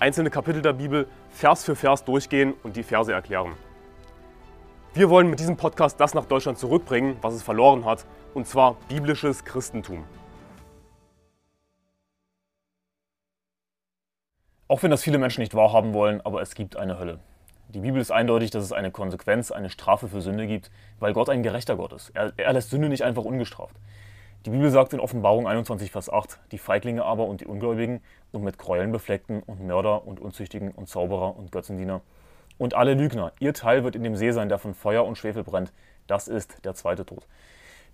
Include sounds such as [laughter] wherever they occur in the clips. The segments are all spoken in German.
einzelne Kapitel der Bibel Vers für Vers durchgehen und die Verse erklären. Wir wollen mit diesem Podcast das nach Deutschland zurückbringen, was es verloren hat, und zwar biblisches Christentum. Auch wenn das viele Menschen nicht wahrhaben wollen, aber es gibt eine Hölle. Die Bibel ist eindeutig, dass es eine Konsequenz, eine Strafe für Sünde gibt, weil Gott ein gerechter Gott ist. Er, er lässt Sünde nicht einfach ungestraft. Die Bibel sagt in Offenbarung 21, Vers 8, die Feiglinge aber und die Ungläubigen und mit Gräueln befleckten und Mörder und Unzüchtigen und Zauberer und Götzendiener und alle Lügner, ihr Teil wird in dem See sein, der von Feuer und Schwefel brennt. Das ist der zweite Tod.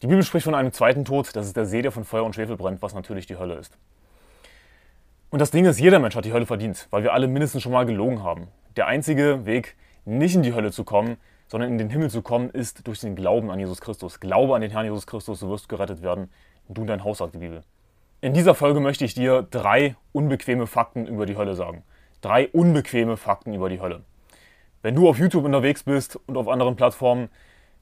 Die Bibel spricht von einem zweiten Tod, das ist der See, der von Feuer und Schwefel brennt, was natürlich die Hölle ist. Und das Ding ist, jeder Mensch hat die Hölle verdient, weil wir alle mindestens schon mal gelogen haben. Der einzige Weg, nicht in die Hölle zu kommen, sondern in den Himmel zu kommen, ist durch den Glauben an Jesus Christus. Glaube an den Herrn Jesus Christus, du wirst gerettet werden. Du und dein Haus, sagt die Bibel. In dieser Folge möchte ich dir drei unbequeme Fakten über die Hölle sagen. Drei unbequeme Fakten über die Hölle. Wenn du auf YouTube unterwegs bist und auf anderen Plattformen,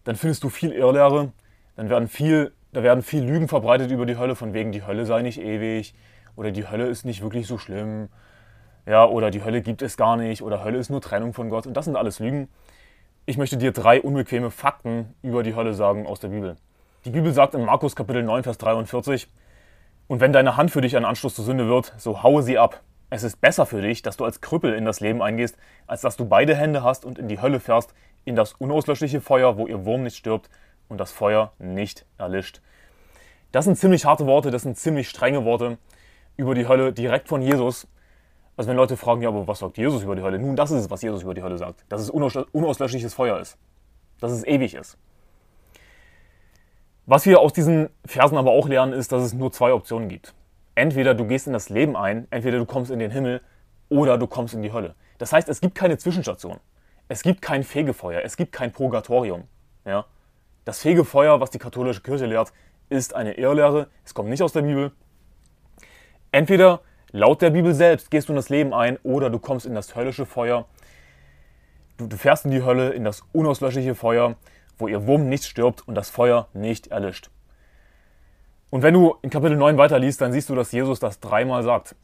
dann findest du viel Irrlehre. Dann werden viel, da werden viel Lügen verbreitet über die Hölle, von wegen die Hölle sei nicht ewig oder die Hölle ist nicht wirklich so schlimm. Ja, oder die Hölle gibt es gar nicht oder Hölle ist nur Trennung von Gott. Und das sind alles Lügen. Ich möchte dir drei unbequeme Fakten über die Hölle sagen aus der Bibel. Die Bibel sagt in Markus Kapitel 9, Vers 43, und wenn deine Hand für dich ein Anstoß zur Sünde wird, so haue sie ab. Es ist besser für dich, dass du als Krüppel in das Leben eingehst, als dass du beide Hände hast und in die Hölle fährst, in das unauslöschliche Feuer, wo ihr Wurm nicht stirbt und das Feuer nicht erlischt. Das sind ziemlich harte Worte, das sind ziemlich strenge Worte über die Hölle direkt von Jesus. Also wenn Leute fragen, ja, aber was sagt Jesus über die Hölle? Nun, das ist es, was Jesus über die Hölle sagt. Dass es unauslöschliches Feuer ist. Dass es ewig ist. Was wir aus diesen Versen aber auch lernen, ist, dass es nur zwei Optionen gibt. Entweder du gehst in das Leben ein, entweder du kommst in den Himmel oder du kommst in die Hölle. Das heißt, es gibt keine Zwischenstation. Es gibt kein Fegefeuer, es gibt kein Purgatorium. Ja? Das Fegefeuer, was die katholische Kirche lehrt, ist eine Irrlehre. Es kommt nicht aus der Bibel. Entweder laut der Bibel selbst gehst du in das Leben ein oder du kommst in das höllische Feuer. Du, du fährst in die Hölle, in das unauslöschliche Feuer, wo ihr Wurm nicht stirbt und das Feuer nicht erlischt. Und wenn du in Kapitel 9 weiterliest, dann siehst du, dass Jesus das dreimal sagt.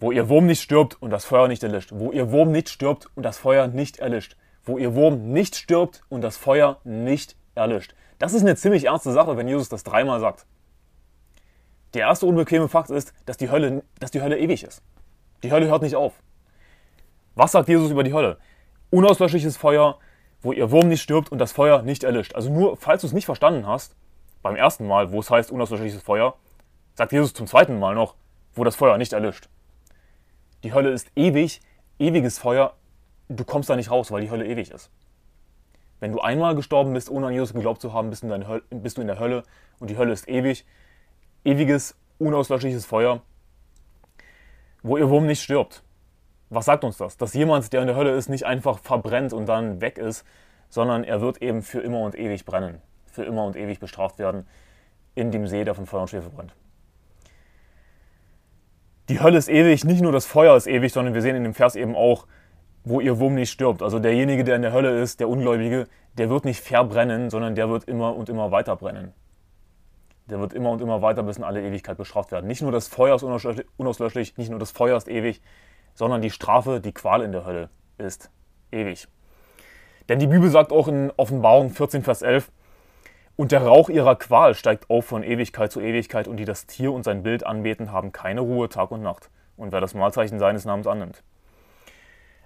Wo ihr Wurm nicht stirbt und das Feuer nicht erlischt. Wo ihr Wurm nicht stirbt und das Feuer nicht erlischt. Wo ihr Wurm nicht stirbt und das Feuer nicht erlischt. Das ist eine ziemlich ernste Sache, wenn Jesus das dreimal sagt. Der erste unbequeme Fakt ist, dass die Hölle, dass die Hölle ewig ist. Die Hölle hört nicht auf. Was sagt Jesus über die Hölle? Unauslöschliches Feuer, wo ihr Wurm nicht stirbt und das Feuer nicht erlischt. Also nur, falls du es nicht verstanden hast, beim ersten Mal, wo es heißt unauslöschliches Feuer, sagt Jesus zum zweiten Mal noch, wo das Feuer nicht erlischt. Die Hölle ist ewig, ewiges Feuer, du kommst da nicht raus, weil die Hölle ewig ist. Wenn du einmal gestorben bist, ohne an Jesus geglaubt zu haben, bist du, in bist du in der Hölle und die Hölle ist ewig, ewiges, unauslöschliches Feuer, wo ihr Wurm nicht stirbt. Was sagt uns das? Dass jemand, der in der Hölle ist, nicht einfach verbrennt und dann weg ist, sondern er wird eben für immer und ewig brennen für immer und ewig bestraft werden in dem See, der von Feuer und Schwefel brennt. Die Hölle ist ewig, nicht nur das Feuer ist ewig, sondern wir sehen in dem Vers eben auch, wo ihr Wurm nicht stirbt. Also derjenige, der in der Hölle ist, der Ungläubige, der wird nicht verbrennen, sondern der wird immer und immer weiter brennen. Der wird immer und immer weiter bis in alle Ewigkeit bestraft werden. Nicht nur das Feuer ist unauslöschlich, nicht nur das Feuer ist ewig, sondern die Strafe, die Qual in der Hölle ist ewig. Denn die Bibel sagt auch in Offenbarung 14, Vers 11, und der Rauch ihrer Qual steigt auf von Ewigkeit zu Ewigkeit, und die das Tier und sein Bild anbeten, haben keine Ruhe Tag und Nacht. Und wer das Mahlzeichen seines Namens annimmt.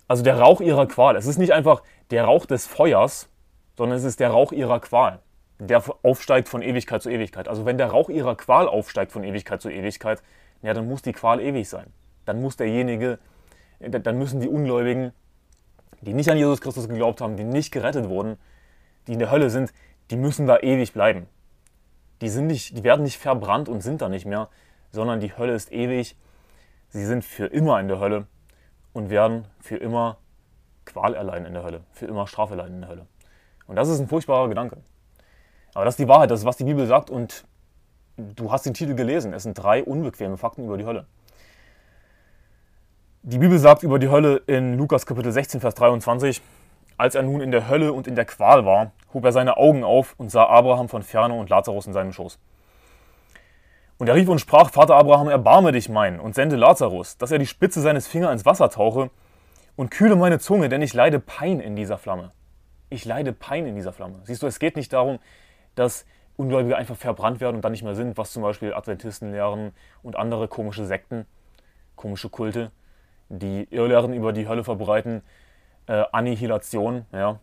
Also der Rauch ihrer Qual. Es ist nicht einfach der Rauch des Feuers, sondern es ist der Rauch ihrer Qual, der aufsteigt von Ewigkeit zu Ewigkeit. Also wenn der Rauch ihrer Qual aufsteigt von Ewigkeit zu Ewigkeit, ja, dann muss die Qual ewig sein. Dann muss derjenige, dann müssen die Ungläubigen, die nicht an Jesus Christus geglaubt haben, die nicht gerettet wurden, die in der Hölle sind, die müssen da ewig bleiben. Die, sind nicht, die werden nicht verbrannt und sind da nicht mehr, sondern die Hölle ist ewig. Sie sind für immer in der Hölle und werden für immer Qual erleiden in der Hölle, für immer Strafe erleiden in der Hölle. Und das ist ein furchtbarer Gedanke. Aber das ist die Wahrheit, das ist, was die Bibel sagt und du hast den Titel gelesen. Es sind drei unbequeme Fakten über die Hölle. Die Bibel sagt über die Hölle in Lukas Kapitel 16, Vers 23, als er nun in der Hölle und in der Qual war, hob er seine Augen auf und sah Abraham von ferne und Lazarus in seinem Schoß. Und er rief und sprach, Vater Abraham, erbarme dich mein und sende Lazarus, dass er die Spitze seines Fingers ins Wasser tauche und kühle meine Zunge, denn ich leide Pein in dieser Flamme. Ich leide Pein in dieser Flamme. Siehst du, es geht nicht darum, dass Ungläubige einfach verbrannt werden und dann nicht mehr sind, was zum Beispiel Adventisten lehren und andere komische Sekten, komische Kulte, die Irrlehren über die Hölle verbreiten. Äh, Annihilation, ja,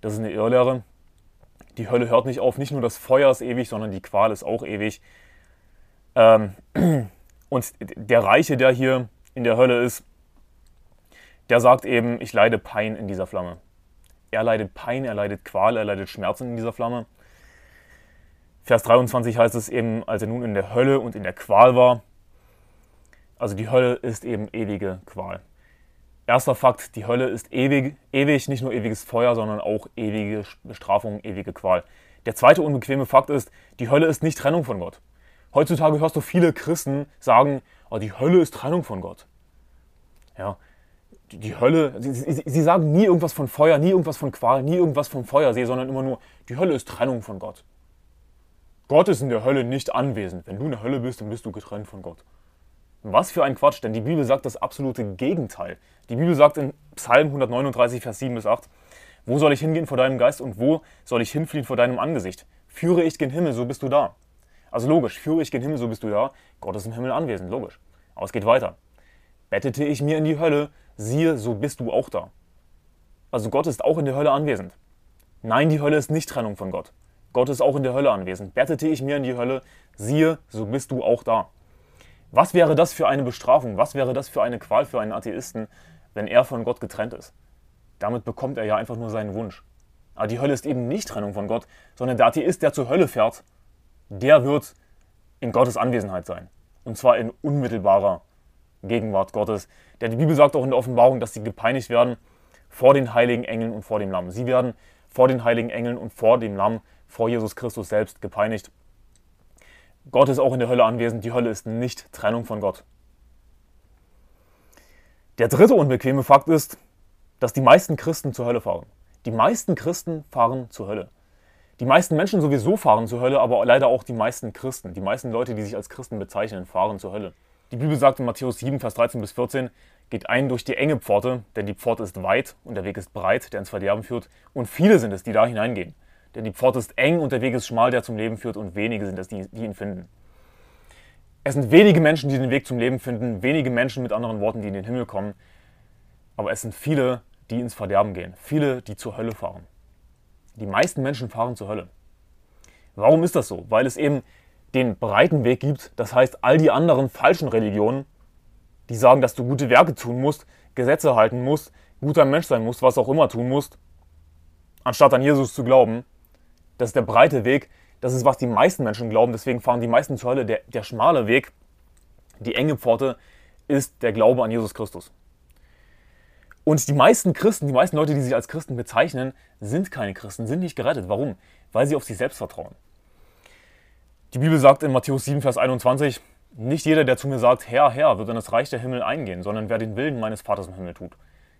das ist eine Irrlehre. Die Hölle hört nicht auf, nicht nur das Feuer ist ewig, sondern die Qual ist auch ewig. Ähm, [clears throat] und der Reiche, der hier in der Hölle ist, der sagt eben, ich leide Pein in dieser Flamme. Er leidet Pein, er leidet Qual, er leidet Schmerzen in dieser Flamme. Vers 23 heißt es eben, als er nun in der Hölle und in der Qual war. Also die Hölle ist eben ewige Qual. Erster Fakt, die Hölle ist ewig, ewig, nicht nur ewiges Feuer, sondern auch ewige Bestrafung, ewige Qual. Der zweite unbequeme Fakt ist, die Hölle ist nicht Trennung von Gott. Heutzutage hörst du viele Christen sagen, oh, die Hölle ist Trennung von Gott. Ja, die, Hölle, sie, sie, sie, sagen nie irgendwas von Feuer, nie irgendwas von Qual, nie irgendwas vom Feuersee, sondern immer nur, die Hölle ist Trennung von Gott. Gott ist in der Hölle nicht anwesend. Wenn du in der Hölle bist, dann bist du getrennt von Gott. Was für ein Quatsch, denn die Bibel sagt das absolute Gegenteil. Die Bibel sagt in Psalm 139, Vers 7 bis 8, Wo soll ich hingehen vor deinem Geist und wo soll ich hinfliehen vor deinem Angesicht? Führe ich gen Himmel, so bist du da. Also logisch, führe ich gen Himmel, so bist du da. Gott ist im Himmel anwesend, logisch. Aber es geht weiter. Bettete ich mir in die Hölle, siehe, so bist du auch da. Also Gott ist auch in der Hölle anwesend. Nein, die Hölle ist nicht Trennung von Gott. Gott ist auch in der Hölle anwesend. Bettete ich mir in die Hölle, siehe, so bist du auch da. Was wäre das für eine Bestrafung? Was wäre das für eine Qual für einen Atheisten, wenn er von Gott getrennt ist? Damit bekommt er ja einfach nur seinen Wunsch. Aber die Hölle ist eben nicht Trennung von Gott, sondern der Atheist, der zur Hölle fährt, der wird in Gottes Anwesenheit sein. Und zwar in unmittelbarer Gegenwart Gottes. Denn die Bibel sagt auch in der Offenbarung, dass sie gepeinigt werden vor den heiligen Engeln und vor dem Lamm. Sie werden vor den heiligen Engeln und vor dem Lamm vor Jesus Christus selbst gepeinigt. Gott ist auch in der Hölle anwesend. Die Hölle ist nicht Trennung von Gott. Der dritte unbequeme Fakt ist, dass die meisten Christen zur Hölle fahren. Die meisten Christen fahren zur Hölle. Die meisten Menschen sowieso fahren zur Hölle, aber leider auch die meisten Christen. Die meisten Leute, die sich als Christen bezeichnen, fahren zur Hölle. Die Bibel sagt in Matthäus 7, Vers 13 bis 14, geht ein durch die enge Pforte, denn die Pforte ist weit und der Weg ist breit, der ins Verderben führt, und viele sind es, die da hineingehen. Denn die Pforte ist eng und der Weg ist schmal, der zum Leben führt, und wenige sind es, die, die ihn finden. Es sind wenige Menschen, die den Weg zum Leben finden, wenige Menschen mit anderen Worten, die in den Himmel kommen, aber es sind viele, die ins Verderben gehen, viele, die zur Hölle fahren. Die meisten Menschen fahren zur Hölle. Warum ist das so? Weil es eben den breiten Weg gibt, das heißt all die anderen falschen Religionen, die sagen, dass du gute Werke tun musst, Gesetze halten musst, guter Mensch sein musst, was auch immer tun musst, anstatt an Jesus zu glauben, das ist der breite Weg. Das ist, was die meisten Menschen glauben. Deswegen fahren die meisten zur Hölle. Der, der schmale Weg, die enge Pforte, ist der Glaube an Jesus Christus. Und die meisten Christen, die meisten Leute, die sich als Christen bezeichnen, sind keine Christen, sind nicht gerettet. Warum? Weil sie auf sich selbst vertrauen. Die Bibel sagt in Matthäus 7, Vers 21, nicht jeder, der zu mir sagt, Herr, Herr, wird in das Reich der Himmel eingehen, sondern wer den Willen meines Vaters im Himmel tut.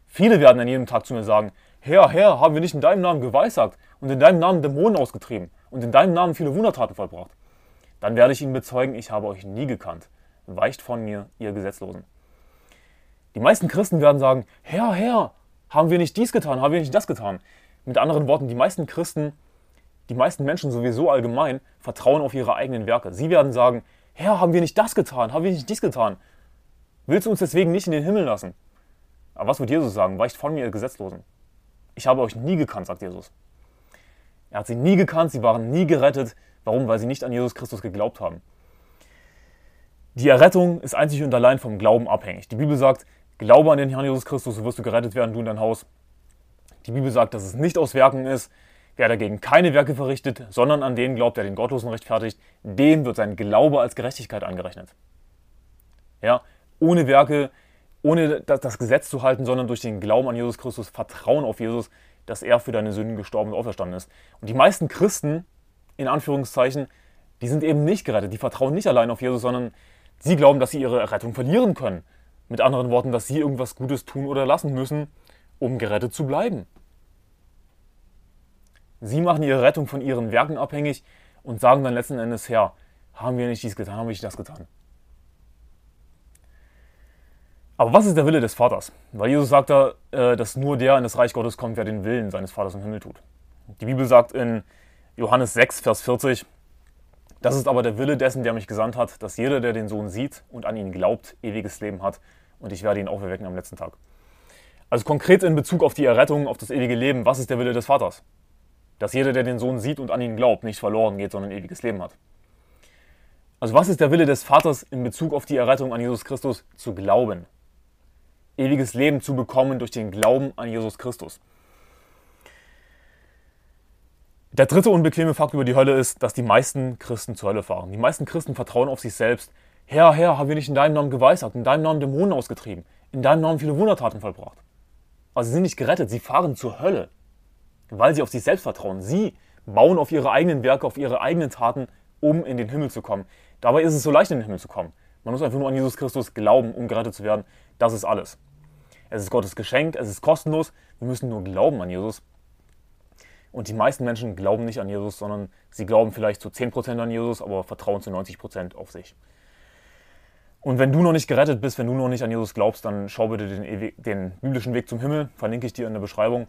Viele werden an jedem Tag zu mir sagen, Herr, Herr, haben wir nicht in deinem Namen geweissagt und in deinem Namen Dämonen ausgetrieben und in deinem Namen viele Wundertaten vollbracht? Dann werde ich ihnen bezeugen, ich habe euch nie gekannt. Weicht von mir, ihr Gesetzlosen. Die meisten Christen werden sagen, Herr, Herr, haben wir nicht dies getan, haben wir nicht das getan? Mit anderen Worten, die meisten Christen, die meisten Menschen sowieso allgemein, vertrauen auf ihre eigenen Werke. Sie werden sagen, Herr, haben wir nicht das getan, haben wir nicht dies getan? Willst du uns deswegen nicht in den Himmel lassen? Aber was wird Jesus sagen? Weicht von mir, ihr Gesetzlosen. Ich habe euch nie gekannt, sagt Jesus. Er hat sie nie gekannt, sie waren nie gerettet. Warum? Weil sie nicht an Jesus Christus geglaubt haben. Die Errettung ist einzig und allein vom Glauben abhängig. Die Bibel sagt, glaube an den Herrn Jesus Christus, so wirst du gerettet werden, du und dein Haus. Die Bibel sagt, dass es nicht aus Werken ist. Wer dagegen keine Werke verrichtet, sondern an den glaubt, der den Gottlosen rechtfertigt, dem wird sein Glaube als Gerechtigkeit angerechnet. Ja, ohne Werke ohne das Gesetz zu halten, sondern durch den Glauben an Jesus Christus, Vertrauen auf Jesus, dass er für deine Sünden gestorben und auferstanden ist. Und die meisten Christen, in Anführungszeichen, die sind eben nicht gerettet. Die vertrauen nicht allein auf Jesus, sondern sie glauben, dass sie ihre Errettung verlieren können. Mit anderen Worten, dass sie irgendwas Gutes tun oder lassen müssen, um gerettet zu bleiben. Sie machen ihre Rettung von ihren Werken abhängig und sagen dann letzten Endes, Herr, haben wir nicht dies getan, haben wir nicht das getan. Aber was ist der Wille des Vaters? Weil Jesus sagt da, äh, dass nur der in das Reich Gottes kommt, wer den Willen seines Vaters im Himmel tut. Die Bibel sagt in Johannes 6, Vers 40, das ist aber der Wille dessen, der mich gesandt hat, dass jeder, der den Sohn sieht und an ihn glaubt, ewiges Leben hat und ich werde ihn auferwecken am letzten Tag. Also konkret in Bezug auf die Errettung, auf das ewige Leben, was ist der Wille des Vaters? Dass jeder, der den Sohn sieht und an ihn glaubt, nicht verloren geht, sondern ewiges Leben hat. Also was ist der Wille des Vaters in Bezug auf die Errettung an Jesus Christus? Zu glauben ewiges Leben zu bekommen durch den Glauben an Jesus Christus. Der dritte unbequeme Fakt über die Hölle ist, dass die meisten Christen zur Hölle fahren. Die meisten Christen vertrauen auf sich selbst. Herr, Herr, haben wir nicht in deinem Namen geweissagt, in deinem Namen Dämonen ausgetrieben, in deinem Namen viele Wundertaten vollbracht. Aber sie sind nicht gerettet, sie fahren zur Hölle, weil sie auf sich selbst vertrauen. Sie bauen auf ihre eigenen Werke, auf ihre eigenen Taten, um in den Himmel zu kommen. Dabei ist es so leicht, in den Himmel zu kommen. Man muss einfach nur an Jesus Christus glauben, um gerettet zu werden. Das ist alles. Es ist Gottes Geschenk, es ist kostenlos. Wir müssen nur glauben an Jesus. Und die meisten Menschen glauben nicht an Jesus, sondern sie glauben vielleicht zu 10% an Jesus, aber vertrauen zu 90% auf sich. Und wenn du noch nicht gerettet bist, wenn du noch nicht an Jesus glaubst, dann schau bitte den, den biblischen Weg zum Himmel, verlinke ich dir in der Beschreibung.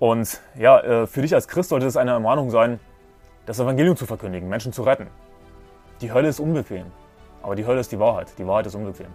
Und ja, äh, für dich als Christ sollte es eine Ermahnung sein, das Evangelium zu verkündigen, Menschen zu retten. Die Hölle ist unbequem, aber die Hölle ist die Wahrheit. Die Wahrheit ist unbequem.